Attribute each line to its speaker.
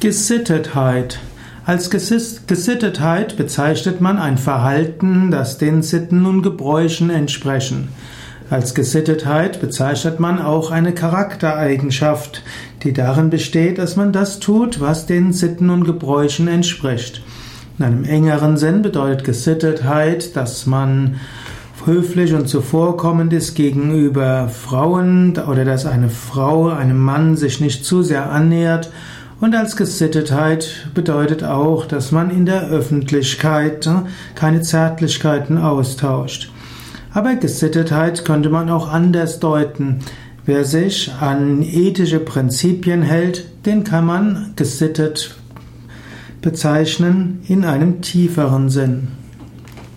Speaker 1: Gesittetheit. Als Gesittetheit bezeichnet man ein Verhalten, das den Sitten und Gebräuchen entsprechen. Als Gesittetheit bezeichnet man auch eine Charaktereigenschaft, die darin besteht, dass man das tut, was den Sitten und Gebräuchen entspricht. In einem engeren Sinn bedeutet Gesittetheit, dass man höflich und zuvorkommend ist gegenüber Frauen oder dass eine Frau einem Mann sich nicht zu sehr annähert und als Gesittetheit bedeutet auch, dass man in der Öffentlichkeit äh, keine Zärtlichkeiten austauscht. Aber Gesittetheit könnte man auch anders deuten. Wer sich an ethische Prinzipien hält, den kann man gesittet bezeichnen in einem tieferen Sinn.